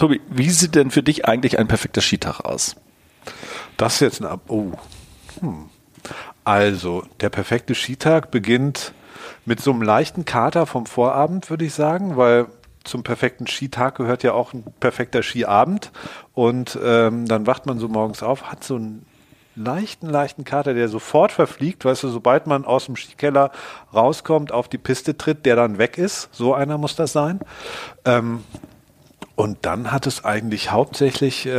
Tobi, wie sieht denn für dich eigentlich ein perfekter Skitag aus? Das ist jetzt ein Ab Oh. Hm. Also, der perfekte Skitag beginnt mit so einem leichten Kater vom Vorabend, würde ich sagen, weil zum perfekten Skitag gehört ja auch ein perfekter Skiabend. Und ähm, dann wacht man so morgens auf, hat so einen leichten, leichten Kater, der sofort verfliegt. Weißt du, sobald man aus dem Skikeller rauskommt, auf die Piste tritt, der dann weg ist. So einer muss das sein. Ähm, und dann hat es eigentlich hauptsächlich äh,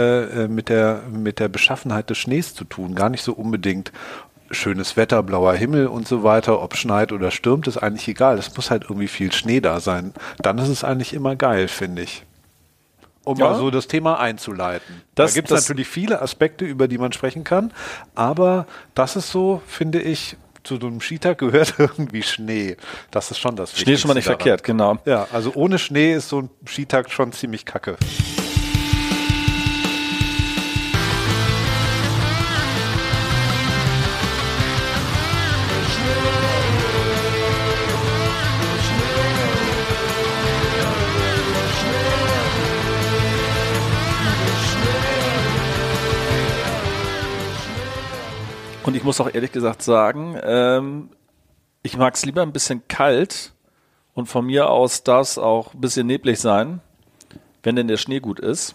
äh, mit, der, mit der Beschaffenheit des Schnees zu tun. Gar nicht so unbedingt schönes Wetter, blauer Himmel und so weiter. Ob schneit oder stürmt, ist eigentlich egal. Es muss halt irgendwie viel Schnee da sein. Dann ist es eigentlich immer geil, finde ich. Um Ja. mal so das Thema einzuleiten. Das- da gibt es natürlich viele Aspekte, über die man sprechen kann. Aber das ist so, finde ich, zu so einem Skitag gehört irgendwie Schnee. Das ist schon das Schnee ist schon mal nicht Wichtigste verkehrt, genau. daran. Ja, also ohne Schnee ist so ein Skitag schon ziemlich kacke. Und ich muss auch ehrlich gesagt sagen, ähm, ich mag es lieber ein bisschen kalt und von mir aus darf es auch ein bisschen neblig sein, wenn denn der Schnee gut ist,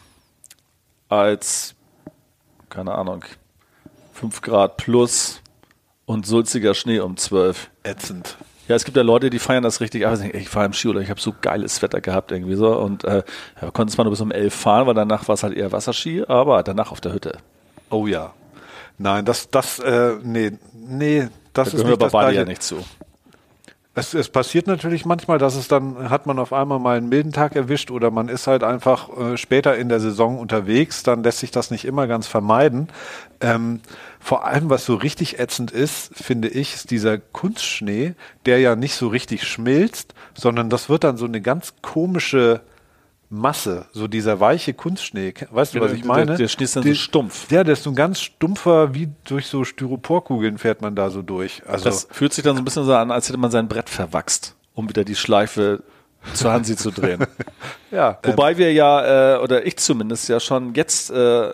als, keine Ahnung, 5 Grad plus und sulziger Schnee um 12. Ätzend. Ja, es gibt ja Leute, die feiern das richtig ab. Ich Ich fahre im Ski oder ich habe so geiles Wetter gehabt irgendwie so und äh, ja, konnte zwar nur bis um 11 fahren, weil danach war es halt eher Wasserski, aber danach auf der Hütte. Oh ja. Nein, das, das, äh, nee, nee, das Da ist wir nicht bei das beide Gleiche. ja nicht zu. Es, es passiert natürlich manchmal, dass es dann, hat man auf einmal mal einen milden Tag erwischt oder man ist halt einfach äh, später in der Saison unterwegs, dann lässt sich das nicht immer ganz vermeiden. Ähm, vor allem, was so richtig ätzend ist, finde ich, ist dieser Kunstschnee, der ja nicht so richtig schmilzt, sondern das wird dann so eine ganz komische Masse, so dieser weiche Kunstschnee. Weißt du, was ich der- meine? der Schnee ist dann so Die- stumpf. Ja, der ist so ein ganz stumpfer, wie durch so Styroporkugeln fährt man da so durch. Also, Das fühlt sich dann so ein bisschen so an, als hätte man sein Brett verwachst, um wieder die Schleife zu Hansi zu drehen. ja. ähm, Wobei wir ja, äh, oder ich zumindest ja schon jetzt äh,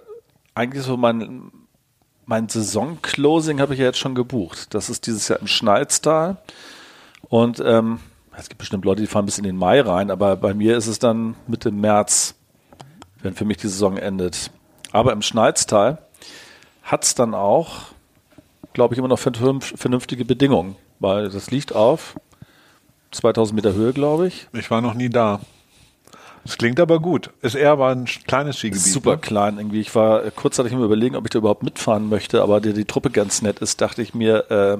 eigentlich so mein, mein Saison-Closing habe ich ja jetzt schon gebucht. Das ist dieses Jahr im Schnalztal. Und ähm, es gibt bestimmt Leute, die fahren bis in den Mai rein, aber bei mir ist es dann Mitte März, wenn für mich die Saison endet. Aber im Schnalztal hat es dann auch, glaube ich, immer noch vernünf- vernünftige Bedingungen, weil das liegt auf 2000 Meter Höhe, glaube ich. Ich war noch nie da. Es klingt aber gut. Ist eher aber ein kleines Skigebiet. super ne? klein irgendwie. Ich war äh, kurzzeitig immer überlegen, ob ich da überhaupt mitfahren möchte, aber da die Truppe ganz nett ist, dachte ich mir, äh,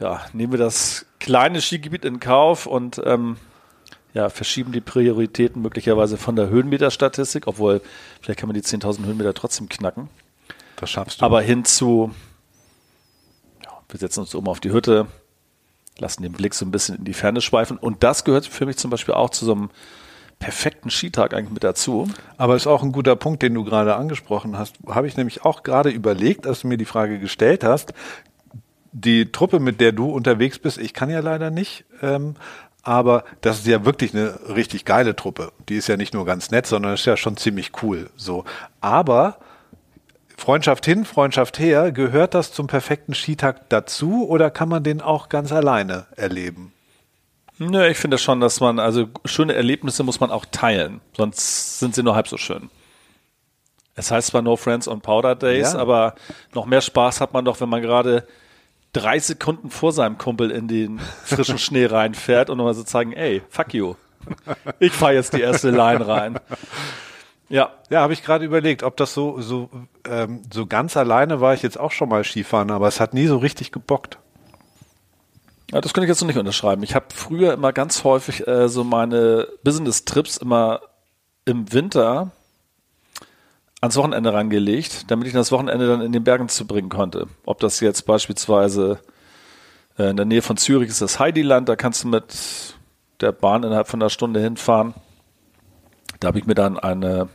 ja, nehmen wir das kleine Skigebiet in Kauf und ähm, ja, verschieben die Prioritäten möglicherweise von der Höhenmeterstatistik, obwohl vielleicht kann man die 10.000 Höhenmeter trotzdem knacken, Das schaffst du. aber hin zu, ja, wir setzen uns oben auf die Hütte, lassen den Blick so ein bisschen in die Ferne schweifen und das gehört für mich zum Beispiel auch zu so einem perfekten Skitag eigentlich mit dazu. Aber ist auch ein guter Punkt, den du gerade angesprochen hast. Habe ich nämlich auch gerade überlegt, als du mir die Frage gestellt hast. Die Truppe, mit der du unterwegs bist, ich kann ja leider nicht, ähm, aber das ist ja wirklich eine richtig geile Truppe. Die ist ja nicht nur ganz nett, sondern ist ja schon ziemlich cool. So, aber Freundschaft hin, Freundschaft her, gehört das zum perfekten Skitag dazu oder kann man den auch ganz alleine erleben? Nö, ich finde schon, dass man, also schöne Erlebnisse muss man auch teilen, sonst sind sie nur halb so schön. Es heißt zwar No Friends on Powder Days, Ja. aber noch mehr Spaß hat man doch, wenn man gerade drei Sekunden vor seinem Kumpel in den frischen Schnee reinfährt und nochmal so zeigen, ey, fuck you. Ich fahre jetzt die erste Line rein. Ja, Ja, habe ich gerade überlegt, ob das so, so, ähm, so ganz alleine war ich jetzt auch schon mal Skifahren, aber es hat nie so richtig gebockt. Ja, das könnte ich jetzt noch nicht unterschreiben. Ich habe früher immer ganz häufig äh, so meine Business-Trips immer im Winter ans Wochenende rangelegt, damit ich das Wochenende dann in den Bergen zu bringen konnte. Ob das jetzt beispielsweise äh, in der Nähe von Zürich ist das Heidiland, da kannst du mit der Bahn innerhalb von einer Stunde hinfahren. Da habe ich mir dann eine,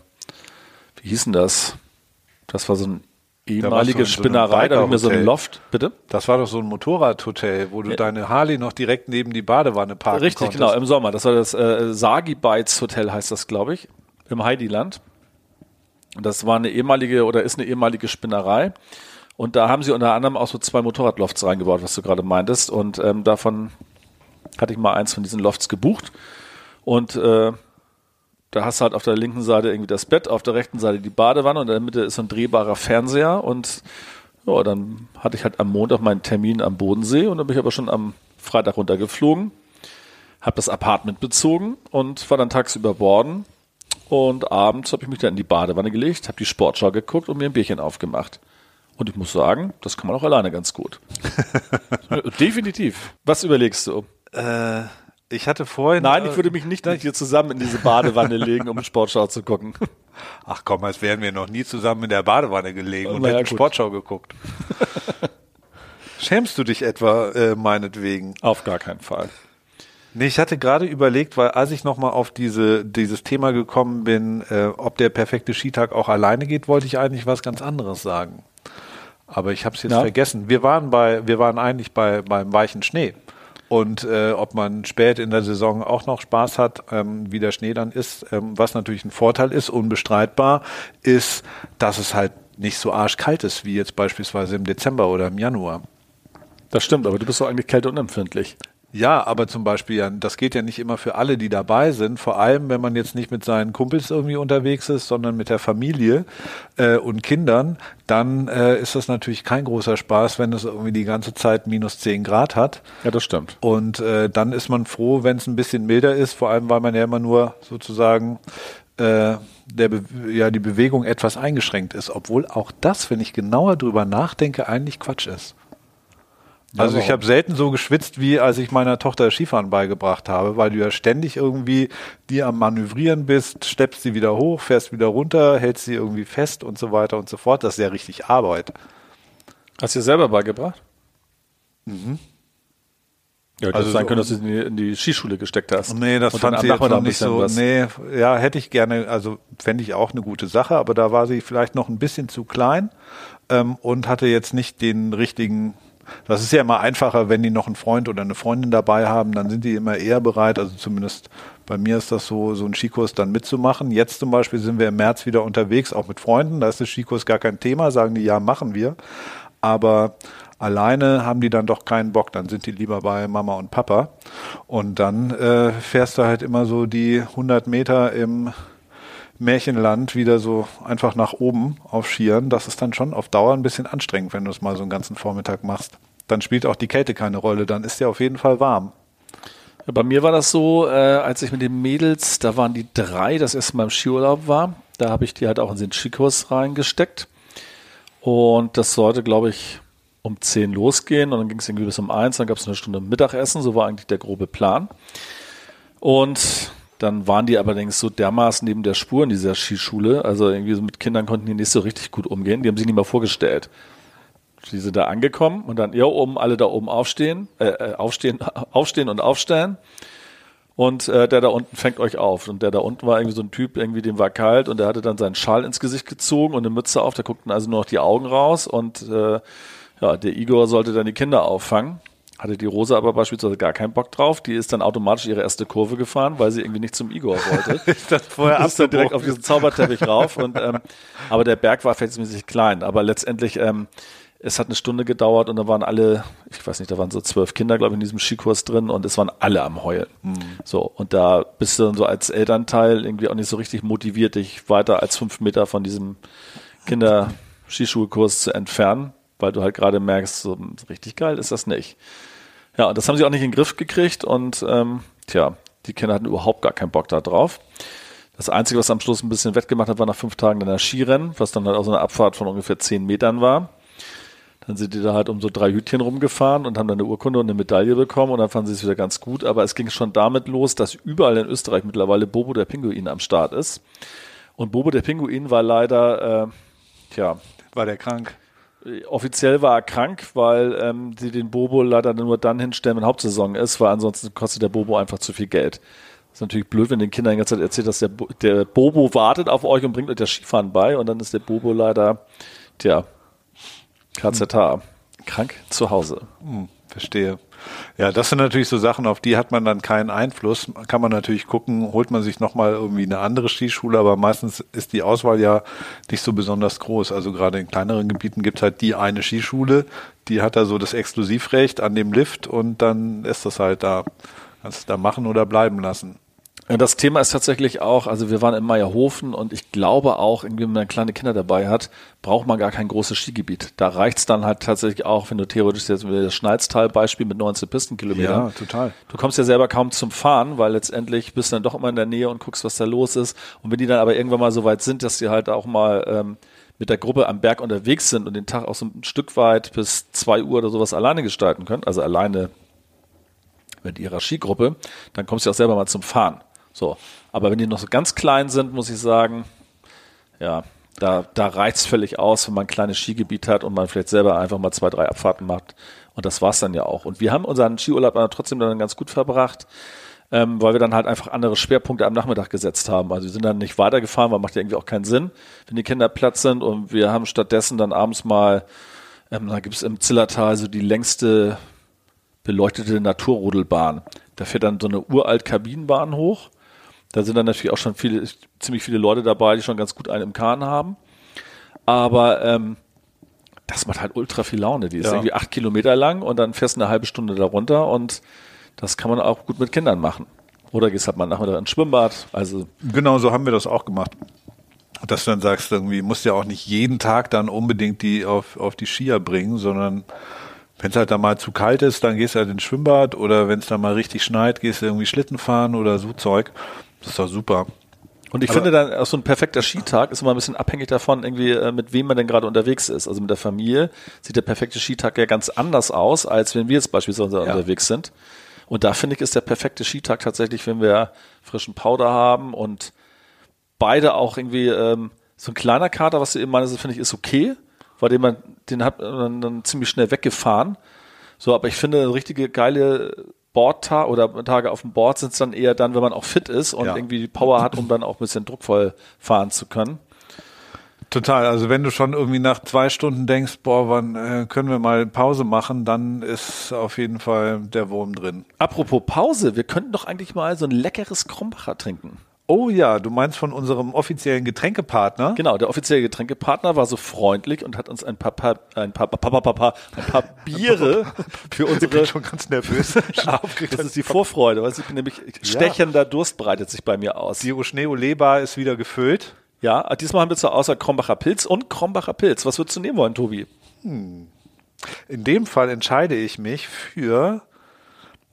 wie hieß denn das? Das war so ein ehemalige Spinnerei, da habe ich mir so ein Loft, bitte? Das war doch so ein Motorradhotel, wo du ja. deine Harley noch direkt neben die Badewanne parken Richtig, konntest. genau, im Sommer. Das war das äh, Sagi Bites Hotel, heißt das, glaube ich, im Heidiland. Das war eine ehemalige oder ist eine ehemalige Spinnerei. Und da haben sie unter anderem auch so zwei Motorradlofts reingebaut, was du gerade meintest. Und ähm, davon hatte ich mal eins von diesen Lofts gebucht. Und äh, da hast du halt auf der linken Seite irgendwie das Bett, auf der rechten Seite die Badewanne und in der Mitte ist so ein drehbarer Fernseher. Und ja, dann hatte ich halt am Montag meinen Termin am Bodensee und dann bin ich aber schon am Freitag runtergeflogen, habe das Apartment bezogen und war dann tagsüber borden. Und abends habe ich mich dann in die Badewanne gelegt, habe die Sportschau geguckt und mir ein Bierchen aufgemacht. Und ich muss sagen, das kann man auch alleine ganz gut. Definitiv. Was überlegst du? Äh, ich hatte vorhin. Nein, ich würde mich nicht mit dir zusammen in diese Badewanne legen, um Sportschau zu gucken. Ach komm, als wären wir noch nie zusammen in der Badewanne gelegen und ja, hätten gut. Sportschau geguckt. Schämst du dich etwa äh, meinetwegen? Auf gar keinen Fall. Nee, ich hatte gerade überlegt, weil als ich nochmal auf diese, dieses Thema gekommen bin, äh, ob der perfekte Skitag auch alleine geht, wollte ich eigentlich was ganz anderes sagen. Aber ich habe es jetzt ja. vergessen. Wir waren bei, wir waren eigentlich bei beim weichen Schnee. Und äh, ob man spät in der Saison auch noch Spaß hat, ähm, wie der Schnee dann ist, ähm, was natürlich ein Vorteil ist, unbestreitbar, ist, dass es halt nicht so arschkalt ist wie jetzt beispielsweise im Dezember oder im Januar. Das stimmt, aber du bist doch eigentlich kälteunempfindlich. Ja, aber zum Beispiel, ja, das geht ja nicht immer für alle, die dabei sind. Vor allem, wenn man jetzt nicht mit seinen Kumpels irgendwie unterwegs ist, sondern mit der Familie äh, und Kindern, dann äh, ist das natürlich kein großer Spaß, wenn es irgendwie die ganze Zeit minus zehn Grad hat. Ja, das stimmt. Und äh, dann ist man froh, wenn es ein bisschen milder ist, vor allem, weil man ja immer nur sozusagen äh, der Be ja die Bewegung etwas eingeschränkt ist, obwohl auch das, wenn ich genauer drüber nachdenke, eigentlich Quatsch ist. Also ich habe selten so geschwitzt, wie als ich meiner Tochter Skifahren beigebracht habe, weil du ja ständig irgendwie die am Manövrieren bist, steppst sie wieder hoch, fährst wieder runter, hältst sie irgendwie fest und so weiter und so fort. Das ist ja richtig Arbeit. Hast du dir selber beigebracht? Mhm. Ja, also sein so können, dass du sie in die Skischule gesteckt hast. Nee, das fand sie jetzt noch nicht so. Was. Nee, ja, hätte ich gerne, also fände ich auch eine gute Sache, aber da war sie vielleicht noch ein bisschen zu klein ähm, und hatte jetzt nicht den richtigen das ist ja immer einfacher, wenn die noch einen Freund oder eine Freundin dabei haben, dann sind die immer eher bereit, also zumindest bei mir ist das so, so einen Skikurs dann mitzumachen. Jetzt zum Beispiel sind wir im März wieder unterwegs, auch mit Freunden, da ist der Skikurs gar kein Thema, sagen die, ja, machen wir. Aber alleine haben die dann doch keinen Bock, dann sind die lieber bei Mama und Papa. Und dann äh, fährst du halt immer so die 100 Meter im Märchenland wieder so einfach nach oben auf Skiern, das ist dann schon auf Dauer ein bisschen anstrengend, wenn du es mal so einen ganzen Vormittag machst. Dann spielt auch die Kälte keine Rolle, dann ist ja auf jeden Fall warm. Ja, bei mir war das so, äh, als ich mit den Mädels, da waren die drei, das erste Mal im Skiurlaub war, da habe ich die halt auch in den Skikurs reingesteckt. Und das sollte, glaube ich, um zehn losgehen und dann ging es irgendwie bis um eins, dann gab es eine Stunde Mittagessen, so war eigentlich der grobe Plan. Und dann waren die allerdings so dermaßen neben der Spur in dieser Skischule. Also irgendwie so mit Kindern konnten die nicht so richtig gut umgehen. Die haben sich nicht mal vorgestellt. Die sind da angekommen und dann, ja, oben, alle da oben aufstehen, äh, äh aufstehen, aufstehen und aufstellen. Und äh, der da unten fängt euch auf. Und der da unten war irgendwie so ein Typ, irgendwie dem war kalt und der hatte dann seinen Schal ins Gesicht gezogen und eine Mütze auf. Da guckten also nur noch die Augen raus und äh, ja, der Igor sollte dann die Kinder auffangen. Hatte die Rosa aber beispielsweise gar keinen Bock drauf. Die ist dann automatisch ihre erste Kurve gefahren, weil sie irgendwie nicht zum Igor wollte. das vorher ist dann direkt auf diesen Zauberteppich rauf. Und, ähm, aber der Berg war verhältnismäßig klein. Aber letztendlich, ähm, es hat eine Stunde gedauert und da waren alle, ich weiß nicht, da waren so zwölf Kinder, glaube ich, in diesem Skikurs drin und es waren alle am Heulen. Mhm. So, und da bist du dann so als Elternteil irgendwie auch nicht so richtig motiviert, dich weiter als fünf Meter von diesem Kinder-Skischulkurs zu entfernen, weil du halt gerade merkst, so richtig geil ist das nicht. Ja, das haben sie auch nicht in den Griff gekriegt und ähm, tja, die Kinder hatten überhaupt gar keinen Bock da drauf. Das Einzige, was am Schluss ein bisschen wettgemacht hat, war nach fünf Tagen dann das Skirennen, was dann halt auch so eine Abfahrt von ungefähr zehn Metern war. Dann sind die da halt um so drei Hütchen rumgefahren und haben dann eine Urkunde und eine Medaille bekommen und dann fanden sie es wieder ganz gut. Aber es ging schon damit los, dass überall in Österreich mittlerweile Bobo der Pinguin am Start ist. Und Bobo der Pinguin war leider, äh, tja. War der krank? Offiziell war er krank, weil ähm, sie den Bobo leider nur dann hinstellen, wenn Hauptsaison ist, weil ansonsten kostet der Bobo einfach zu viel Geld. Das ist natürlich blöd, wenn den Kindern die ganze Zeit erzählt, dass der, Bo der Bobo wartet auf euch und bringt euch das Skifahren bei und dann ist der Bobo leider, tja, KZH, krank zu Hause. Hm, verstehe. Ja, das sind natürlich so Sachen, auf die hat man dann keinen Einfluss. Kann man natürlich gucken, holt man sich nochmal irgendwie eine andere Skischule, aber meistens ist die Auswahl ja nicht so besonders groß. Also gerade in kleineren Gebieten gibt es halt die eine Skischule, die hat da so das Exklusivrecht an dem Lift und dann ist das halt da. Kannst du da machen oder bleiben lassen. Das Thema ist tatsächlich auch, also wir waren in Meierhofen und ich glaube auch, irgendwie, wenn man kleine Kinder dabei hat, braucht man gar kein großes Skigebiet. Da reicht's dann halt tatsächlich auch, wenn du theoretisch jetzt das Schneiztal-Beispiel mit 19 Pistenkilometern. Ja, total. Du kommst ja selber kaum zum Fahren, weil letztendlich bist du dann doch immer in der Nähe und guckst, was da los ist. Und wenn die dann aber irgendwann mal so weit sind, dass sie halt auch mal ähm, mit der Gruppe am Berg unterwegs sind und den Tag auch so ein Stück weit bis zwei Uhr oder sowas alleine gestalten können, also alleine mit ihrer Skigruppe, dann kommst du auch selber mal zum Fahren. So. Aber wenn die noch so ganz klein sind, muss ich sagen, ja, da, da reicht's völlig aus, wenn man ein kleines Skigebiet hat und man vielleicht selber einfach mal zwei, drei Abfahrten macht. Und das war's dann ja auch. Und wir haben unseren Skiurlaub dann trotzdem dann ganz gut verbracht, ähm, weil wir dann halt einfach andere Schwerpunkte am Nachmittag gesetzt haben. Also wir sind dann nicht weitergefahren, weil macht ja irgendwie auch keinen Sinn, wenn die Kinder Platz sind. Und wir haben stattdessen dann abends mal, ähm, da gibt's im Zillertal so die längste beleuchtete Naturrodelbahn. Da fährt dann so eine uralt Kabinenbahn hoch da sind dann natürlich auch schon viele, ziemlich viele Leute dabei, die schon ganz gut einen im Kahn haben. Aber ähm, das macht halt ultra viel Laune. Die ist ja. irgendwie acht Kilometer lang und dann fährst du eine halbe Stunde darunter und das kann man auch gut mit Kindern machen. Oder gehst halt mal nachmittag ins Schwimmbad. Also genau so haben wir das auch gemacht. Dass du dann sagst, irgendwie musst du ja auch nicht jeden Tag dann unbedingt die auf, auf die Skier bringen, sondern wenn es halt dann mal zu kalt ist, dann gehst du halt ins Schwimmbad oder wenn es dann mal richtig schneit, gehst du irgendwie Schlitten fahren oder so Zeug. Das ist doch super. Und ich Aber finde dann auch so ein perfekter Skitag ist immer ein bisschen abhängig davon, irgendwie, äh, mit wem man denn gerade unterwegs ist. Also mit der Familie sieht der perfekte Skitag ja ganz anders aus, als wenn wir jetzt beispielsweise ja. unterwegs sind. Und da finde ich, ist der perfekte Skitag tatsächlich, wenn wir frischen Powder haben und beide auch irgendwie, ähm, so ein kleiner Kater, was du eben meinst, finde ich, ist okay, weil den man, den hat man dann ziemlich schnell weggefahren. So, aber ich finde, eine richtige geile Bordtag oder Tage auf dem Board sind es dann eher dann, wenn man auch fit ist und ja. irgendwie die Power hat, um dann auch ein bisschen druckvoll fahren zu können. Total. Also wenn du schon irgendwie nach zwei Stunden denkst, boah, wann äh, können wir mal Pause machen, dann ist auf jeden Fall der Wurm drin. Apropos Pause, wir könnten doch eigentlich mal so ein leckeres Krombacher trinken. Oh ja, du meinst von unserem offiziellen Getränkepartner? Genau, der offizielle Getränkepartner war so freundlich und hat uns ein paar, paar ein paar, paar, paar, paar, ein paar Biere für unsere. Ich bin schon ganz nervös. das ist die Vorfreude, weil ich bin nämlich stechender Durst breitet sich bei mir aus. Die Schnee-Leber ist wieder gefüllt. Ja, diesmal haben wir zur Auswahl Krombacher Pilz und Krombacher Pilz. Was würdest du nehmen wollen, Tobi? Hm. In dem Fall entscheide ich mich für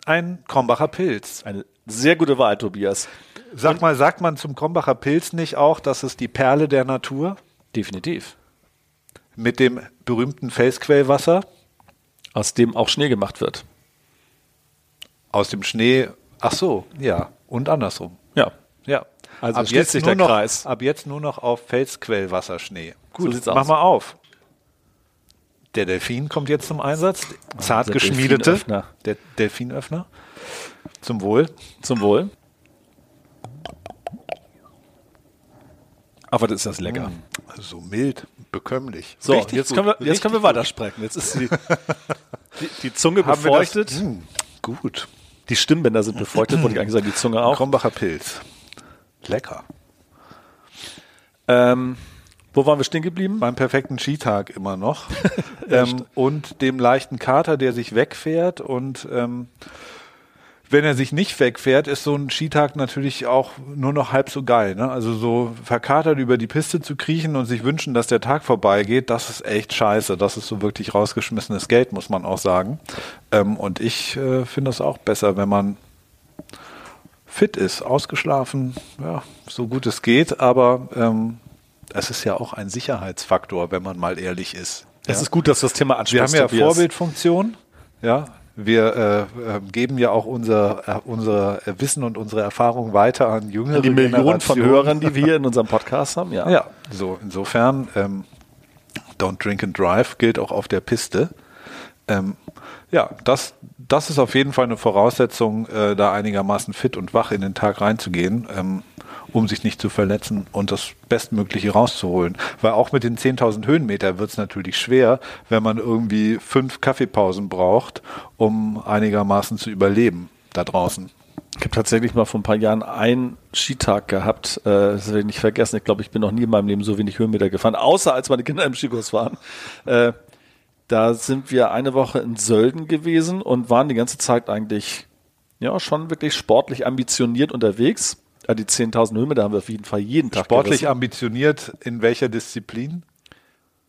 ein Krombacher Pilz. Eine sehr gute Wahl, Tobias. Sag mal, sagt man zum Krombacher Pilz nicht auch, das ist die Perle der Natur? Definitiv. Mit dem berühmten Felsquellwasser? Aus dem auch Schnee gemacht wird. Aus dem Schnee, ach so, ja. Und andersrum. Ja. Ja. Also ab jetzt sich der noch, Kreis. Ab jetzt nur noch auf Felsquellwasserschnee. Gut, so mach aus. mal auf. Der Delfin kommt jetzt zum Einsatz. Zart ah, geschmiedete. Delfinöffner. Der Delfinöffner. Zum Wohl. Zum Wohl. Aber das ist das lecker. Mm, so mild, bekömmlich. So, Richtig jetzt können wir, jetzt können wir weitersprechen. Jetzt ist die, die, die Zunge Haben befeuchtet. Mm, gut. Die Stimmbänder sind befeuchtet, wollte ich eigentlich sagen, die Zunge auch. Krombacher Pilz. Lecker. Ähm, wo waren wir stehen geblieben? Beim perfekten Skitag immer noch. ähm, und dem leichten Kater, der sich wegfährt und ähm, wenn er sich nicht wegfährt, ist so ein Skitag natürlich auch nur noch halb so geil. Ne? Also so verkatert über die Piste zu kriechen und sich wünschen, dass der Tag vorbeigeht, das ist echt scheiße. Das ist so wirklich rausgeschmissenes Geld, muss man auch sagen. Ähm, und ich äh, finde es auch besser, wenn man fit ist, ausgeschlafen, ja, so gut es geht, aber ähm, es ist ja auch ein Sicherheitsfaktor, wenn man mal ehrlich ist. Es ist gut, dass du das Thema Wir ansprichst. haben ja Tobias. Vorbildfunktion. Ja, wir äh, äh, geben ja auch unser, äh, unser Wissen und unsere Erfahrung weiter an jüngere Die Millionen von. Hörern, die wir in unserem Podcast haben, ja. Ja, so insofern ähm, Don't Drink and Drive gilt auch auf der Piste. Ähm, ja, das, das ist auf jeden Fall eine Voraussetzung, äh, da einigermaßen fit und wach in den Tag reinzugehen, ähm, um sich nicht zu verletzen und das Bestmögliche rauszuholen. Weil auch mit den 10.000 Höhenmeter wird es natürlich schwer, wenn man irgendwie fünf Kaffeepausen braucht, um einigermaßen zu überleben da draußen. Ich habe tatsächlich mal vor ein paar Jahren einen Skitag gehabt, äh, das werde ich nicht vergessen. Ich glaube, ich bin noch nie in meinem Leben so wenig Höhenmeter gefahren, außer als meine Kinder im Skikurs waren. Äh, da sind wir eine Woche in Sölden gewesen und waren die ganze Zeit eigentlich ja schon wirklich sportlich ambitioniert unterwegs. Ja, die 10.000 Höhenmeter haben wir auf jeden Fall jeden Tag Sportlich gerissen. ambitioniert in welcher Disziplin?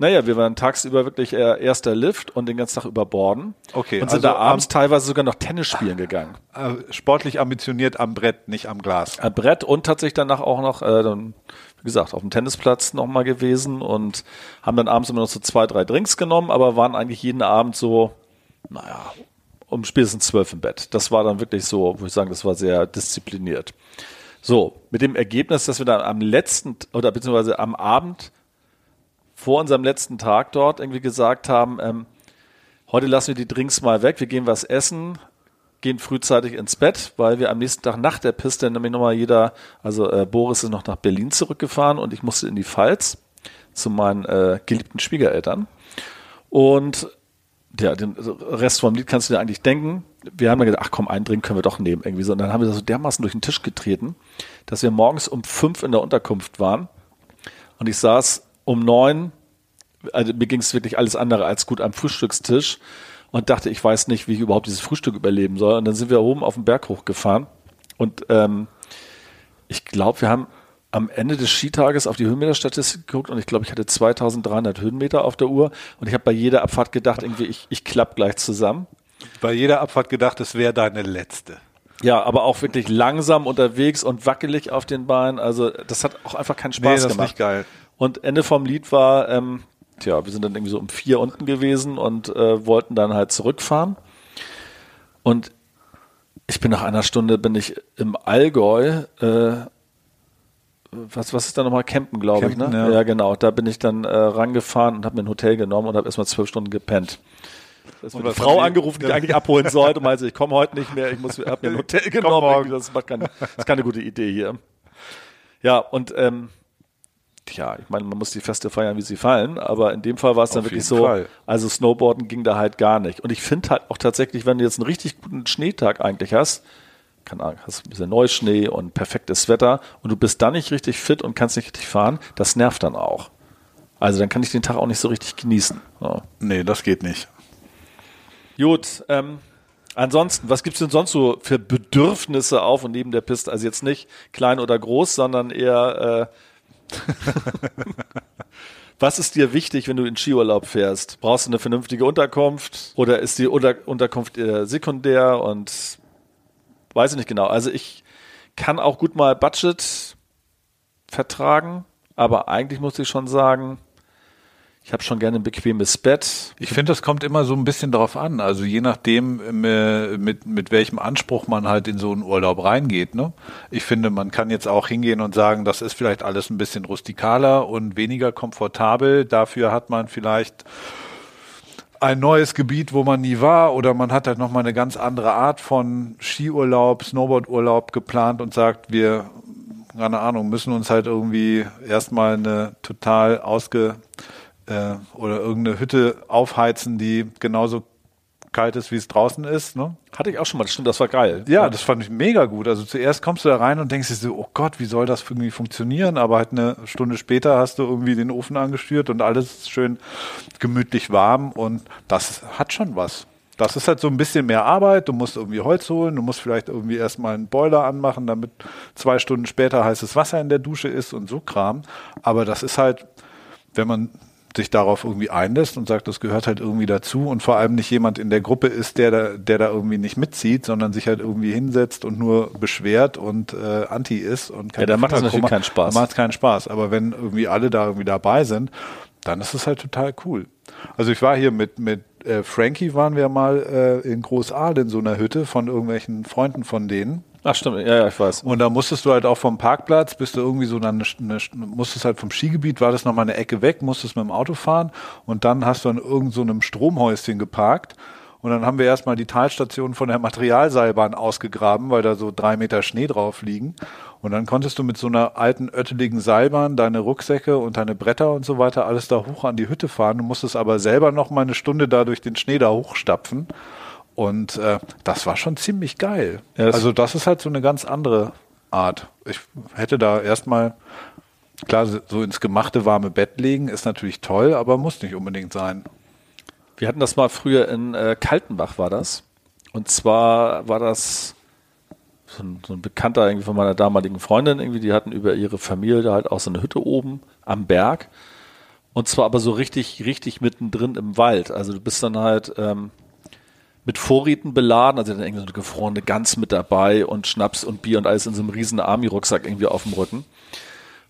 Naja, wir waren tagsüber wirklich äh, erster Lift und den ganzen Tag über Borden. Okay, Und sind also da abends am- teilweise sogar noch Tennis spielen gegangen. Äh, sportlich ambitioniert am Brett, nicht am Glas. Äh, Brett und tatsächlich danach auch noch, äh, dann, wie gesagt, auf dem Tennisplatz nochmal gewesen und haben dann abends immer noch so zwei, drei Drinks genommen, aber waren eigentlich jeden Abend so, naja, um spätestens zwölf im Bett. Das war dann wirklich so, wo ich sagen, das war sehr diszipliniert. So, mit dem Ergebnis, dass wir dann am letzten oder beziehungsweise am Abend vor unserem letzten Tag dort irgendwie gesagt haben, ähm, heute lassen wir die Drinks mal weg, wir gehen was essen, gehen frühzeitig ins Bett, weil wir am nächsten Tag nach der Piste nämlich nochmal jeder, also äh, Boris ist noch nach Berlin zurückgefahren und ich musste in die Pfalz zu meinen äh, geliebten Schwiegereltern. Und ja, den Rest vom Lied kannst du dir eigentlich denken. Wir haben dann gedacht, ach komm, einen Drink können wir doch nehmen irgendwie so. Und dann haben wir da so dermaßen durch den Tisch getreten, dass wir morgens um fünf in der Unterkunft waren. Und ich saß um neun, also mir ging es wirklich alles andere als gut am Frühstückstisch und dachte, ich weiß nicht, wie ich überhaupt dieses Frühstück überleben soll. Und dann sind wir oben auf den Berg hochgefahren und ähm, ich glaube, wir haben am Ende des Skitages auf die Höhenmeterstatistik geguckt und ich glaube, ich hatte 2300 Höhenmeter auf der Uhr und ich habe bei jeder Abfahrt gedacht, irgendwie, ich, ich klapp gleich zusammen. Bei jeder Abfahrt gedacht, es wäre deine letzte. Ja, aber auch wirklich langsam unterwegs und wackelig auf den Beinen. Also das hat auch einfach keinen Spaß das ist gemacht. nicht geil. Und Ende vom Lied war, ähm, tja, wir sind dann irgendwie so um vier unten gewesen und äh, wollten dann halt zurückfahren. Und ich bin nach einer Stunde bin ich im Allgäu, äh, was, was ist da nochmal? Campen, glaube ich, ne? ja. Ja. genau. Da bin ich dann äh, rangefahren und habe mir ein Hotel genommen und habe erstmal zwölf Stunden gepennt. Da ist Und was Frau angerufen, die ich eigentlich abholen sollte und meinte, ich komme heute nicht mehr, ich muss, habe mir ein Hotel genommen. Das, macht keine, das ist keine gute Idee hier. Ja, und ähm, ja, ich meine, man muss die Feste feiern, wie sie fallen, aber in dem Fall war es dann Auf wirklich so, Fall. also Snowboarden ging da halt gar nicht. Und ich finde halt auch tatsächlich, wenn du jetzt einen richtig guten Schneetag eigentlich hast, keine Ahnung, hast ein bisschen Neuschnee und perfektes Wetter und du bist dann nicht richtig fit und kannst nicht richtig fahren, das nervt dann auch. Also dann kann ich den Tag auch nicht so richtig genießen. Ja. Nee, das geht nicht. Gut, ähm, ansonsten, was gibt's denn sonst so für Bedürfnisse auf und neben der Piste? Also jetzt nicht klein oder groß, sondern eher, äh, was ist dir wichtig, wenn du in Skiurlaub fährst? Brauchst du eine vernünftige Unterkunft oder ist die Unter Unterkunft eher sekundär und weiß ich nicht genau. Also ich kann auch gut mal Budget vertragen, aber eigentlich muss ich schon sagen, ich habe schon gerne ein bequemes Bett. Ich finde, das kommt immer so ein bisschen darauf an. Also je nachdem, äh, mit, mit welchem Anspruch man halt in so einen Urlaub reingeht. Ne? Ich finde, man kann jetzt auch hingehen und sagen, das ist vielleicht alles ein bisschen rustikaler und weniger komfortabel. Dafür hat man vielleicht ein neues Gebiet, wo man nie war, oder man hat halt nochmal eine ganz andere Art von Skiurlaub, Snowboardurlaub geplant und sagt, wir, keine Ahnung, müssen uns halt irgendwie erstmal eine total ausge äh, oder irgendeine Hütte aufheizen, die genauso kalt ist, wie es draußen ist. Ne? Hatte ich auch schon mal, das stimmt, das war geil. Ja, das fand ich mega gut. Also zuerst kommst du da rein und denkst dir so, oh Gott, wie soll das irgendwie funktionieren? Aber halt eine Stunde später hast du irgendwie den Ofen angestürzt und alles ist schön gemütlich warm und das hat schon was. Das ist halt so ein bisschen mehr Arbeit. Du musst irgendwie Holz holen, du musst vielleicht irgendwie erstmal einen Boiler anmachen, damit zwei Stunden später heißes Wasser in der Dusche ist und so Kram. Aber das ist halt, wenn man sich darauf irgendwie einlässt und sagt, das gehört halt irgendwie dazu und vor allem nicht jemand in der Gruppe ist, der da, der da irgendwie nicht mitzieht, sondern sich halt irgendwie hinsetzt und nur beschwert und äh, anti ist und Ja, dann macht das natürlich keinen Spaß. Dann macht es keinen Spaß. Aber wenn irgendwie alle da irgendwie dabei sind, dann ist es halt total cool. Also ich war hier mit, mit äh, Frankie, waren wir mal äh, in Großaal in so einer Hütte von irgendwelchen Freunden von denen. Ach stimmt, ja, ja, ich weiß. Und da musstest du halt auch vom Parkplatz, bist du irgendwie so dann eine, musstest halt vom Skigebiet, war das nochmal eine Ecke weg, musstest mit dem Auto fahren und dann hast du an irgendeinem so Stromhäuschen geparkt und dann haben wir erstmal die Talstation von der Materialseilbahn ausgegraben, weil da so drei Meter Schnee drauf liegen. Und dann konntest du mit so einer alten, ötteligen Seilbahn deine Rucksäcke und deine Bretter und so weiter alles da hoch an die Hütte fahren. Du musstest aber selber noch mal eine Stunde da durch den Schnee da hochstapfen. Und äh, das war schon ziemlich geil. Das also das ist halt so eine ganz andere Art. Ich hätte da erstmal, klar, so ins gemachte warme Bett legen ist natürlich toll, aber muss nicht unbedingt sein. Wir hatten das mal früher in äh, Kaltenbach, war das. Und zwar war das so ein, so ein, Bekannter irgendwie von meiner damaligen Freundin, irgendwie, die hatten über ihre Familie halt auch so eine Hütte oben am Berg. Und zwar aber so richtig, richtig mittendrin im Wald. Also du bist dann halt ähm, mit Vorräten beladen, also dann irgendwie so eine gefrorene Gans mit dabei und Schnaps und Bier und alles in so einem riesen Army-Rucksack irgendwie auf dem Rücken.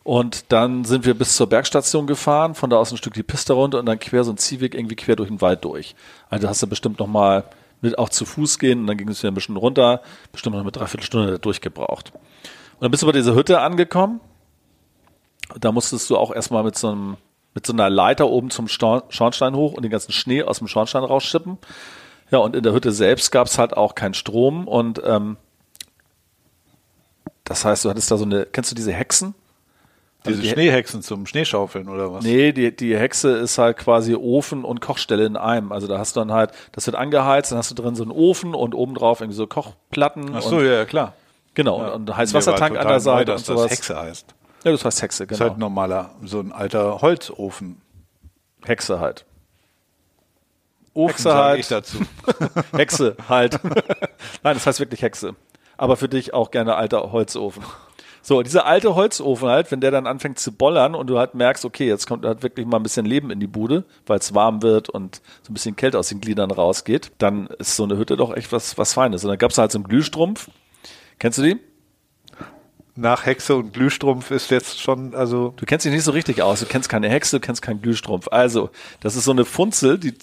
Und dann sind wir bis zur Bergstation gefahren, von da aus ein Stück die Piste runter und dann quer so ein Ziehweg irgendwie quer durch den Wald durch. Also hast du bestimmt noch mal mit auch zu Fuß gehen und dann ging es wieder ein bisschen runter, bestimmt noch eine Dreiviertelstunde durchgebraucht. Und dann bist du bei dieser Hütte angekommen. Da musstest du auch erstmal mit so einem mit so einer Leiter oben zum Schornstein hoch und den ganzen Schnee aus dem Schornstein rausschippen. Ja, und in der Hütte selbst gab es halt auch keinen Strom und ähm, das heißt, du hattest da so eine, kennst du diese Hexen? Diese also Schneehexen zum Schneeschaufeln oder was? Nee, die, die Hexe ist halt quasi Ofen und Kochstelle in einem. Also da hast du dann halt, das wird angeheizt, dann hast du drin so einen Ofen und obendrauf irgendwie so Kochplatten. Ach so, ja, ja, klar. Genau, ja. und, und Heißwassertank an der Seite neu, dass und sowas. Das Hexe heißt. Ja, das heißt Hexe, genau. Das ist halt ein normaler, so ein alter Holzofen. Hexe halt. Hexe halt. ich dazu. Hexe halt. Nein, das heißt wirklich Hexe. Aber für dich auch gerne alter Holzofen. So, dieser alte Holzofen halt, wenn der dann anfängt zu bollern und du halt merkst, okay, jetzt kommt halt wirklich mal ein bisschen Leben in die Bude, weil es warm wird und so ein bisschen Kälte aus den Gliedern rausgeht, dann ist so eine Hütte doch echt was, was Feines. Und dann gab es halt so einen Glühstrumpf. Kennst du die? nach Hexe und Glühstrumpf ist jetzt schon, also. Du kennst dich nicht so richtig aus. Du kennst keine Hexe, du kennst keinen Glühstrumpf. Also, das ist so eine Funzel, die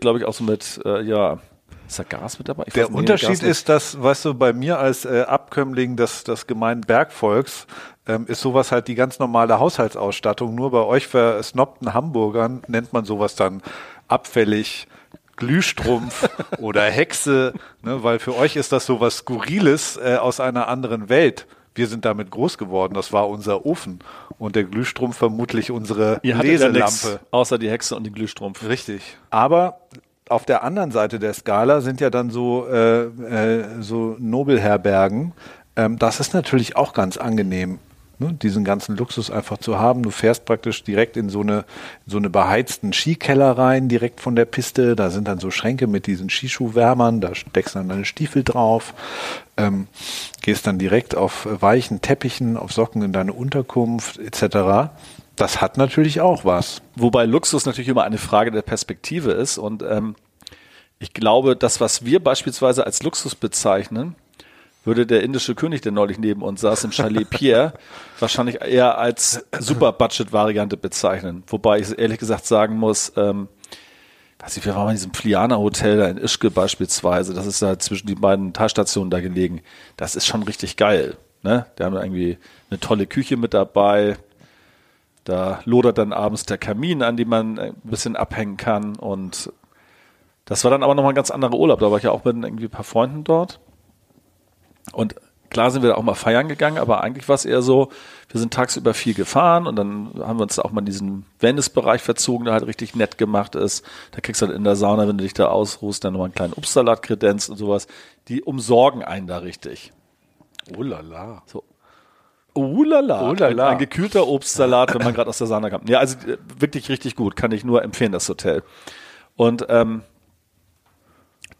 glaube ich, auch so mit, äh, ja, ist da Gas mit dabei? Ich der Unterschied ist, dass, weißt du, bei mir als äh, Abkömmling des, des gemeinen Bergvolks ähm, ist sowas halt die ganz normale Haushaltsausstattung. Nur bei euch versnobten Hamburgern nennt man sowas dann abfällig. Glühstrumpf oder Hexe, ne, weil für euch ist das sowas Skurriles äh, aus einer anderen Welt. Wir sind damit groß geworden. Das war unser Ofen und der Glühstrumpf vermutlich unsere Ihr Leselampe. Ja außer die Hexe und den Glühstrumpf. Richtig. Aber auf der anderen Seite der Skala sind ja dann so, äh, äh, so Nobelherbergen. Ähm, das ist natürlich auch ganz angenehm, ne? diesen ganzen Luxus einfach zu haben. Du fährst praktisch direkt in so eine, so eine beheizten Skikeller rein, direkt von der Piste. Da sind dann so Schränke mit diesen Skischuhwärmern, da steckst dann deine Stiefel drauf, ähm, gehst dann direkt auf weichen Teppichen, auf Socken in deine Unterkunft etc. Das hat natürlich auch was. Wobei Luxus natürlich immer eine Frage der Perspektive ist. Und ähm, ich glaube, das, was wir beispielsweise als Luxus bezeichnen, würde der indische König, der neulich neben uns saß, im Chalet Pierre, wahrscheinlich eher als Super-Budget-Variante bezeichnen. Wobei ich ehrlich gesagt sagen muss, ähm, weiß ich, wir waren in diesem Fliana Hotel da in Ischke beispielsweise, das ist da zwischen die beiden Talstationen da gelegen. Das ist schon richtig geil. Ne? Da haben wir irgendwie eine tolle Küche mit dabei, da lodert dann abends der Kamin, an dem man ein bisschen abhängen kann. Und das war dann aber nochmal ein ganz anderer Urlaub. Da war ich ja auch mit irgendwie ein paar Freunden dort. Und klar sind wir da auch mal feiern gegangen, aber eigentlich war es eher so, wir sind tagsüber viel gefahren und dann haben wir uns auch mal in diesen Wellnessbereich verzogen, der halt richtig nett gemacht ist. Da kriegst du halt in der Sauna, wenn du dich da ausruhst, dann nochmal einen kleinen Obstsalat kredenzt und sowas. Die umsorgen einen da richtig. Oh la la. So, Ulala, uh Ein, ein gekühlter Obstsalat, wenn man gerade aus der Sauna kommt. Ja, also äh, wirklich richtig gut, kann ich nur empfehlen, das Hotel. Und ähm,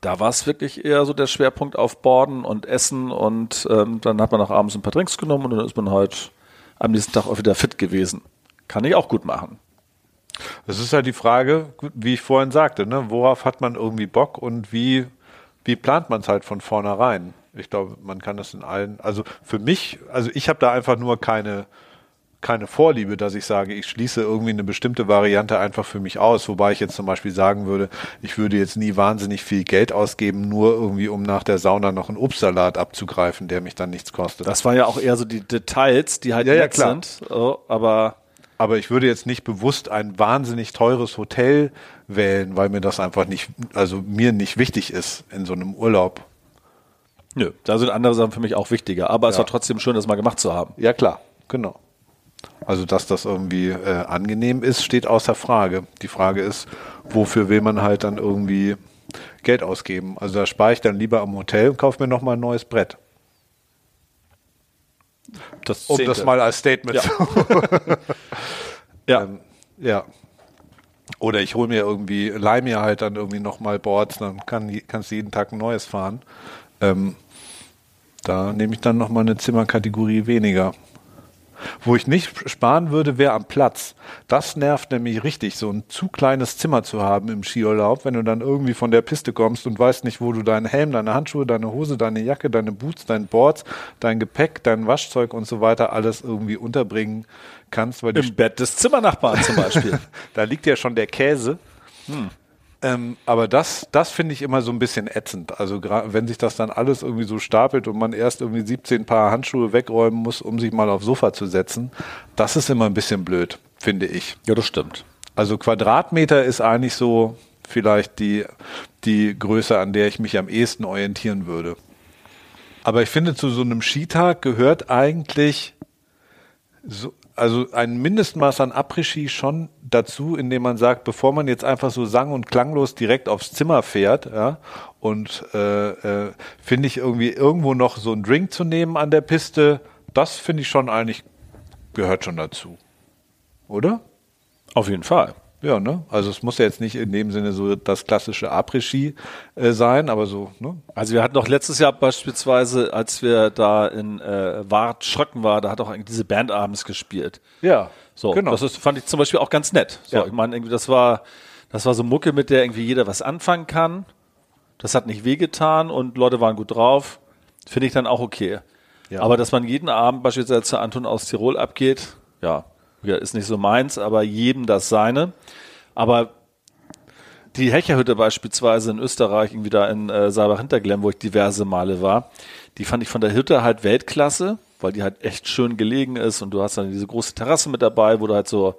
da war es wirklich eher so der Schwerpunkt auf Borden und Essen und ähm, dann hat man auch abends ein paar Drinks genommen und dann ist man halt am nächsten Tag auch wieder fit gewesen. Kann ich auch gut machen. Das ist halt die Frage, wie ich vorhin sagte, ne? worauf hat man irgendwie Bock und wie, wie plant man es halt von vornherein? Ich glaube, man kann das in allen, also für mich, also ich habe da einfach nur keine, keine Vorliebe, dass ich sage, ich schließe irgendwie eine bestimmte Variante einfach für mich aus, wobei ich jetzt zum Beispiel sagen würde, ich würde jetzt nie wahnsinnig viel Geld ausgeben, nur irgendwie um nach der Sauna noch einen Obstsalat abzugreifen, der mich dann nichts kostet. Das waren ja auch eher so die Details, die halt Ja, ja, nett klar. sind, oh, aber Aber ich würde jetzt nicht bewusst ein wahnsinnig teures Hotel wählen, weil mir das einfach nicht, also mir nicht wichtig ist in so einem Urlaub. nö, da sind andere Sachen für mich auch wichtiger. Aber es Ja. war trotzdem schön, das mal gemacht zu haben. Ja, klar, genau. Also, dass das irgendwie äh, angenehm ist, steht außer Frage. Die Frage ist, wofür will man halt dann irgendwie Geld ausgeben? Also, da spare ich dann lieber am Hotel und kaufe mir nochmal ein neues Brett. Das Um das mal als Statement Ja. zu. ja. Ähm, ja. Oder ich hole mir irgendwie, leih mir halt dann irgendwie nochmal Boards, dann kann, kannst du jeden Tag ein neues fahren. Ähm, da nehme ich dann nochmal eine Zimmerkategorie weniger. Wo ich nicht sparen würde, wäre am Platz. Das nervt nämlich richtig, so ein zu kleines Zimmer zu haben im Skiurlaub, wenn du dann irgendwie von der Piste kommst und weißt nicht, wo du deinen Helm, deine Handschuhe, deine Hose, deine Jacke, deine Boots, dein Boards, dein Gepäck, dein Waschzeug und so weiter alles irgendwie unterbringen kannst, weil Im Bett des Zimmernachbarn zum Beispiel. da liegt ja schon der Käse. Ähm, aber das, das finde ich immer so ein bisschen ätzend. Also wenn sich das dann alles irgendwie so stapelt und man erst irgendwie 17 Paar Handschuhe wegräumen muss, um sich mal aufs Sofa zu setzen, das ist immer ein bisschen blöd, finde ich. ja, das stimmt. Also Quadratmeter ist eigentlich so vielleicht die, die Größe, an der ich mich am ehesten orientieren würde. Aber ich finde, zu so einem Skitag gehört eigentlich so, also ein Mindestmaß an Après-Ski schon dazu, indem man sagt, bevor man jetzt einfach so sang- und klanglos direkt aufs Zimmer fährt, ja, und äh, äh, finde ich irgendwie irgendwo noch so einen Drink zu nehmen an der Piste, das finde ich schon eigentlich gehört schon dazu. Oder? Auf jeden Fall. Ja, ne? Also es muss ja jetzt nicht in dem Sinne so das klassische Après-Ski äh, sein, aber so, ne? Also wir hatten doch letztes Jahr beispielsweise, als wir da in äh, Wart Schröcken war, da hat auch eigentlich diese Band abends gespielt. Ja, So, genau. das ist, fand ich zum Beispiel auch ganz nett. So, Ja. ich meine, irgendwie, das war, das war so Mucke, mit der irgendwie jeder was anfangen kann. Das hat nicht wehgetan und Leute waren gut drauf. Finde ich dann auch okay. Ja. Aber dass man jeden Abend beispielsweise zu Anton aus Tirol abgeht, ja, ja, ist nicht so meins, aber jedem das seine. Aber die Hecherhütte beispielsweise in Österreich, irgendwie da in äh, Saalbach-Hinterglemm, wo ich diverse Male war, die fand ich von der Hütte halt Weltklasse, weil die halt echt schön gelegen ist und du hast dann diese große Terrasse mit dabei, wo du halt so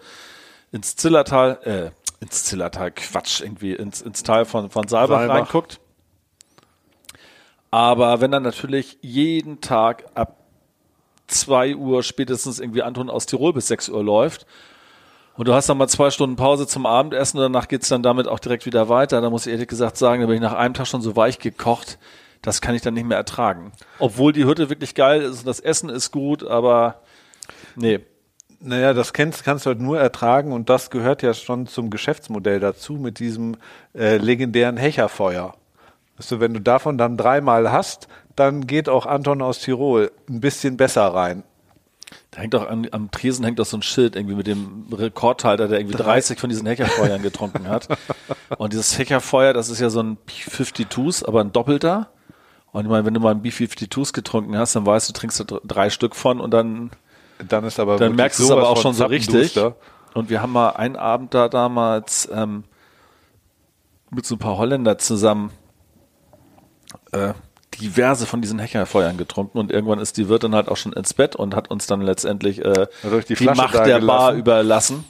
ins Zillertal, äh, ins Zillertal, Quatsch, irgendwie ins, ins Tal von, von Saalbach, Saalbach. reinguckt. Aber wenn dann natürlich jeden Tag ab zwei Uhr spätestens irgendwie Anton aus Tirol bis sechs Uhr läuft und du hast dann mal zwei Stunden Pause zum Abendessen und danach geht's dann damit auch direkt wieder weiter. Da muss ich ehrlich gesagt sagen, da bin ich nach einem Tag schon so weich gekocht, das kann ich dann nicht mehr ertragen. Obwohl die Hütte wirklich geil ist und das Essen ist gut, aber nee. Naja, das kennst, kannst du halt nur ertragen und das gehört ja schon zum Geschäftsmodell dazu mit diesem äh, legendären Hecherfeuer. Weißt du, wenn du davon dann dreimal hast, dann geht auch Anton aus Tirol ein bisschen besser rein. Da hängt doch an, am Tresen hängt doch so ein Schild irgendwie mit dem Rekordhalter, der irgendwie 30 von diesen Heckerfeuern getrunken hat. Und dieses Heckerfeuer, das ist ja so ein B-52s, aber ein doppelter. Und ich meine, wenn du mal ein B-52s getrunken hast, dann weißt du, trinkst du dr- drei Stück von und dann Dann ist aber dann merkst du es aber auch schon so richtig. Und wir haben mal einen Abend da damals ähm, mit so ein paar Holländer zusammen äh, diverse von diesen Heckerfeuern getrunken und irgendwann ist die Wirtin halt auch schon ins Bett und hat uns dann letztendlich äh, euch die die, Macht der Bar gelassen? überlassen.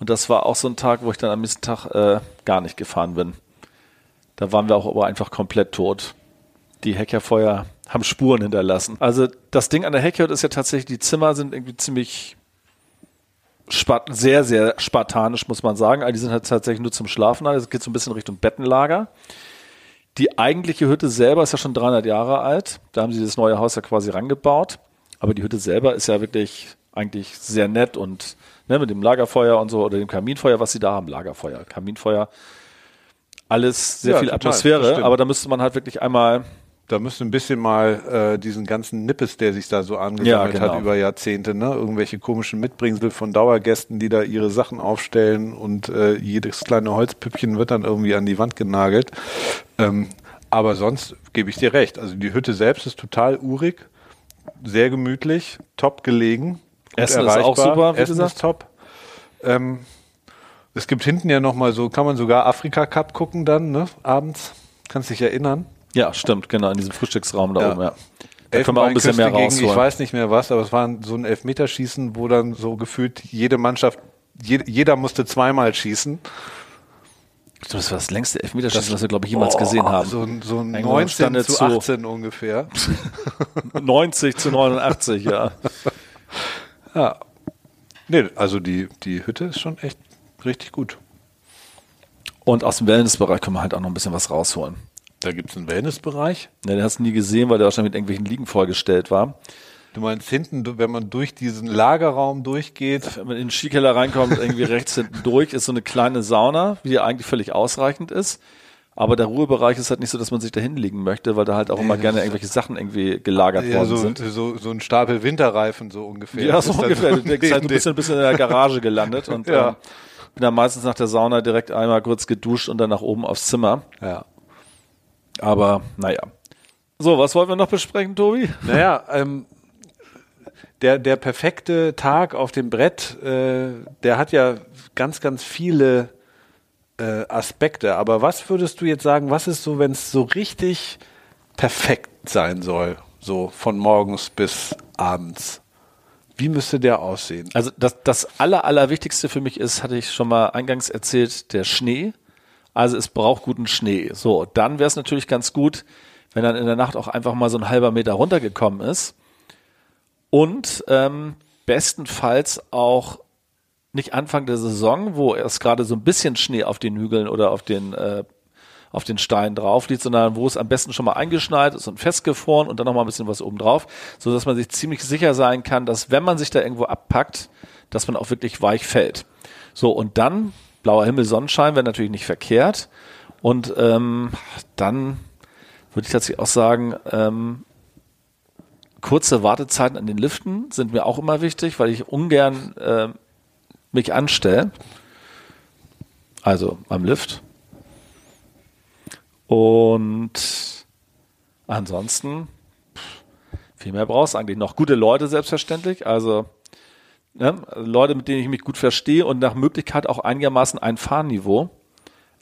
Und das war auch so ein Tag, wo ich dann am nächsten Tag äh, gar nicht gefahren bin. Da waren wir auch aber einfach komplett tot. Die Heckerfeuer haben Spuren hinterlassen. Also das Ding an der Heckhütte ist ja tatsächlich, die Zimmer sind irgendwie ziemlich sehr, sehr spartanisch, muss man sagen. Also die sind halt tatsächlich nur zum Schlafen. Also es geht so ein bisschen Richtung Bettenlager. Die eigentliche Hütte selber ist ja schon 300 Jahre alt. Da haben sie das neue Haus ja quasi rangebaut. Aber die Hütte selber ist ja wirklich eigentlich sehr nett und ne, mit dem Lagerfeuer und so oder dem Kaminfeuer, was sie da haben, Lagerfeuer, Kaminfeuer, alles sehr Ja, viel total, Atmosphäre. Aber da müsste man halt wirklich einmal Da müsste ein bisschen mal äh, diesen ganzen Nippes, der sich da so angesammelt Ja, genau. hat über Jahrzehnte, ne? Irgendwelche komischen Mitbringsel von Dauergästen, die da ihre Sachen aufstellen und äh, jedes kleine Holzpüppchen wird dann irgendwie an die Wand genagelt. Ähm, aber sonst gebe ich dir recht. Also die Hütte selbst ist total urig, sehr gemütlich, top gelegen. Essen ist auch super, wie Essen gesagt. ist top. Ähm, es gibt hinten ja noch mal so, kann man sogar Afrika Cup gucken dann, ne? Abends. Kannst dich erinnern? Ja, stimmt, genau, in diesem Frühstücksraum da Ja. oben, ja. Da können wir auch ein bisschen mehr gegen, Ich rausholen. weiß nicht mehr was, aber es war so ein Elfmeterschießen, wo dann so gefühlt jede Mannschaft, jede, jeder musste zweimal schießen. Das war das längste Elfmeterschießen, was wir, glaube ich, jemals gesehen Oh, haben. So, ein- so ein England 19 stande zu zu- 18 ungefähr. 90 zu 89, ja. Ja. Nee, also die, die Hütte ist schon echt richtig gut. Und aus dem Wellnessbereich können wir halt auch noch ein bisschen was rausholen. Da gibt es einen Wellnessbereich. Ne, den hast du nie gesehen, weil der wahrscheinlich mit irgendwelchen Liegen vollgestellt war. Du meinst hinten, wenn man durch diesen Lagerraum durchgeht, Wenn man in den Skikeller reinkommt, irgendwie rechts hinten durch, ist so eine kleine Sauna, die eigentlich völlig ausreichend ist. Aber der Ruhebereich ist halt nicht so, dass man sich da hinlegen möchte, weil da halt auch immer gerne irgendwelche Sachen irgendwie gelagert ja, worden so, sind. so, so ein Stapel Winterreifen so ungefähr. Ja, so ungefähr. Du denkst halt, du bist ein bisschen in der Garage gelandet und Ja. ähm, bin dann meistens nach der Sauna direkt einmal kurz geduscht und dann nach oben aufs Zimmer. ja. Aber naja. So, was wollten wir noch besprechen, Tobi? Naja, ähm, der, der perfekte Tag auf dem Brett, äh, der hat ja ganz, ganz viele äh, Aspekte. Aber was würdest du jetzt sagen, was ist so, wenn es so richtig perfekt sein soll? So von morgens bis abends. Wie müsste der aussehen? Also das, das Aller, Allerwichtigste für mich ist, hatte ich schon mal eingangs erzählt, der Schnee. Also es braucht guten Schnee. So, dann wäre es natürlich ganz gut, wenn dann in der Nacht auch einfach mal so ein halber Meter runtergekommen ist. Und ähm, bestenfalls auch nicht Anfang der Saison, wo erst gerade so ein bisschen Schnee auf den Hügeln oder auf den äh, den Steinen drauf liegt, sondern wo es am besten schon mal eingeschneit ist und festgefroren und dann noch mal ein bisschen was oben drauf, so man sich ziemlich sicher sein kann, dass wenn man sich da irgendwo abpackt, dass man auch wirklich weich fällt. So und dann blauer Himmel, Sonnenschein wäre natürlich nicht verkehrt und ähm, dann würde ich tatsächlich auch sagen, ähm, kurze Wartezeiten an den Liften sind mir auch immer wichtig, weil ich ungern äh, mich anstelle. Also am Lift. Und ansonsten, viel mehr brauchst du eigentlich noch. Gute Leute selbstverständlich, also ne, Leute, mit denen ich mich gut verstehe und nach Möglichkeit auch einigermaßen ein Fahrniveau.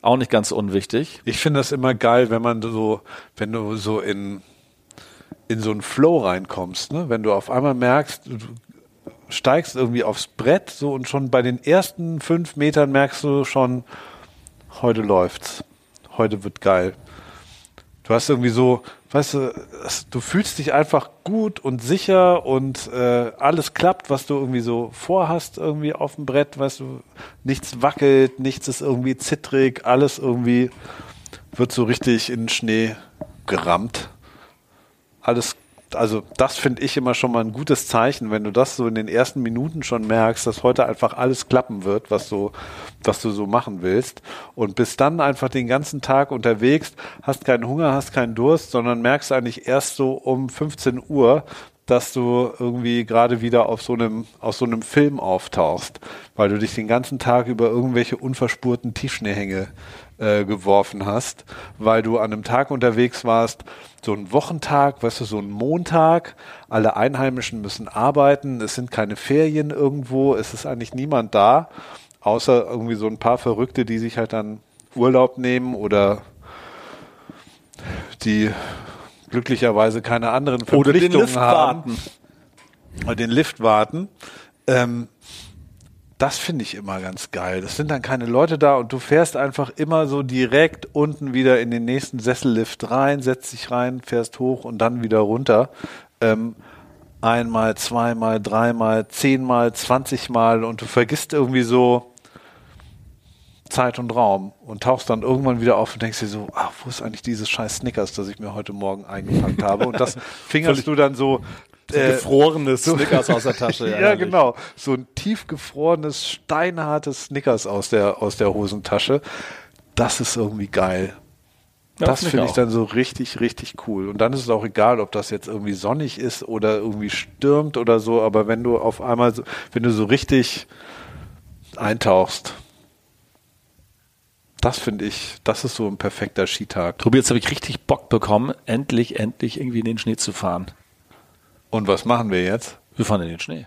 Auch nicht ganz unwichtig. Ich finde das immer geil, wenn man so, wenn du so in, in so einen Flow reinkommst, ne? wenn du auf einmal merkst, du steigst irgendwie aufs Brett so und schon bei den ersten fünf Metern merkst du schon, heute läuft's, heute wird geil. Du hast irgendwie so, weißt du, du fühlst dich einfach gut und sicher und äh, alles klappt, was du irgendwie so vorhast irgendwie auf dem Brett, weißt du, nichts wackelt, nichts ist irgendwie zittrig, alles irgendwie wird so richtig in den Schnee gerammt. Alles, also das finde ich immer schon mal ein gutes Zeichen, wenn du das so in den ersten Minuten schon merkst, dass heute einfach alles klappen wird, was so, was du so machen willst. Und bist dann einfach den ganzen Tag unterwegs, hast keinen Hunger, hast keinen Durst, sondern merkst eigentlich erst so um 15 Uhr, dass du irgendwie gerade wieder auf so einem, aus so einem Film auftauchst, weil du dich den ganzen Tag über irgendwelche unverspurten Tiefschneehänge äh, geworfen hast, weil du an einem Tag unterwegs warst, so ein Wochentag, weißt du, so ein Montag, alle Einheimischen müssen arbeiten, es sind keine Ferien irgendwo, es ist eigentlich niemand da, außer irgendwie so ein paar Verrückte, die sich halt dann Urlaub nehmen oder die glücklicherweise keine anderen Oder den Verpflichtungen Lift haben warten. oder den Lift warten. Ähm, das finde ich immer ganz geil. Das sind dann keine Leute da und du fährst einfach immer so direkt unten wieder in den nächsten Sessellift rein, setzt dich rein, fährst hoch und dann wieder runter. Ähm, einmal, zweimal, dreimal, zehnmal, zwanzigmal und du vergisst irgendwie so Zeit und Raum und tauchst dann irgendwann wieder auf und denkst dir so, ah, wo ist eigentlich dieses scheiß Snickers, das ich mir heute Morgen eingepackt habe? Und das fingerst du dann so äh, gefrorenes Snickers aus der Tasche. ja, herrlich. genau. So ein tiefgefrorenes, steinhartes Snickers aus der, aus der Hosentasche. Das ist irgendwie geil. Ja, das finde ich auch. dann so richtig, richtig cool. Und dann ist es auch egal, ob das jetzt irgendwie sonnig ist oder irgendwie stürmt oder so. Aber wenn du auf einmal, so, wenn du so richtig eintauchst, das finde ich, das ist so ein perfekter Skitag. Tobi, jetzt habe ich richtig Bock bekommen, endlich, endlich irgendwie in den Schnee zu fahren. Und was machen wir jetzt? Wir fahren in den Schnee.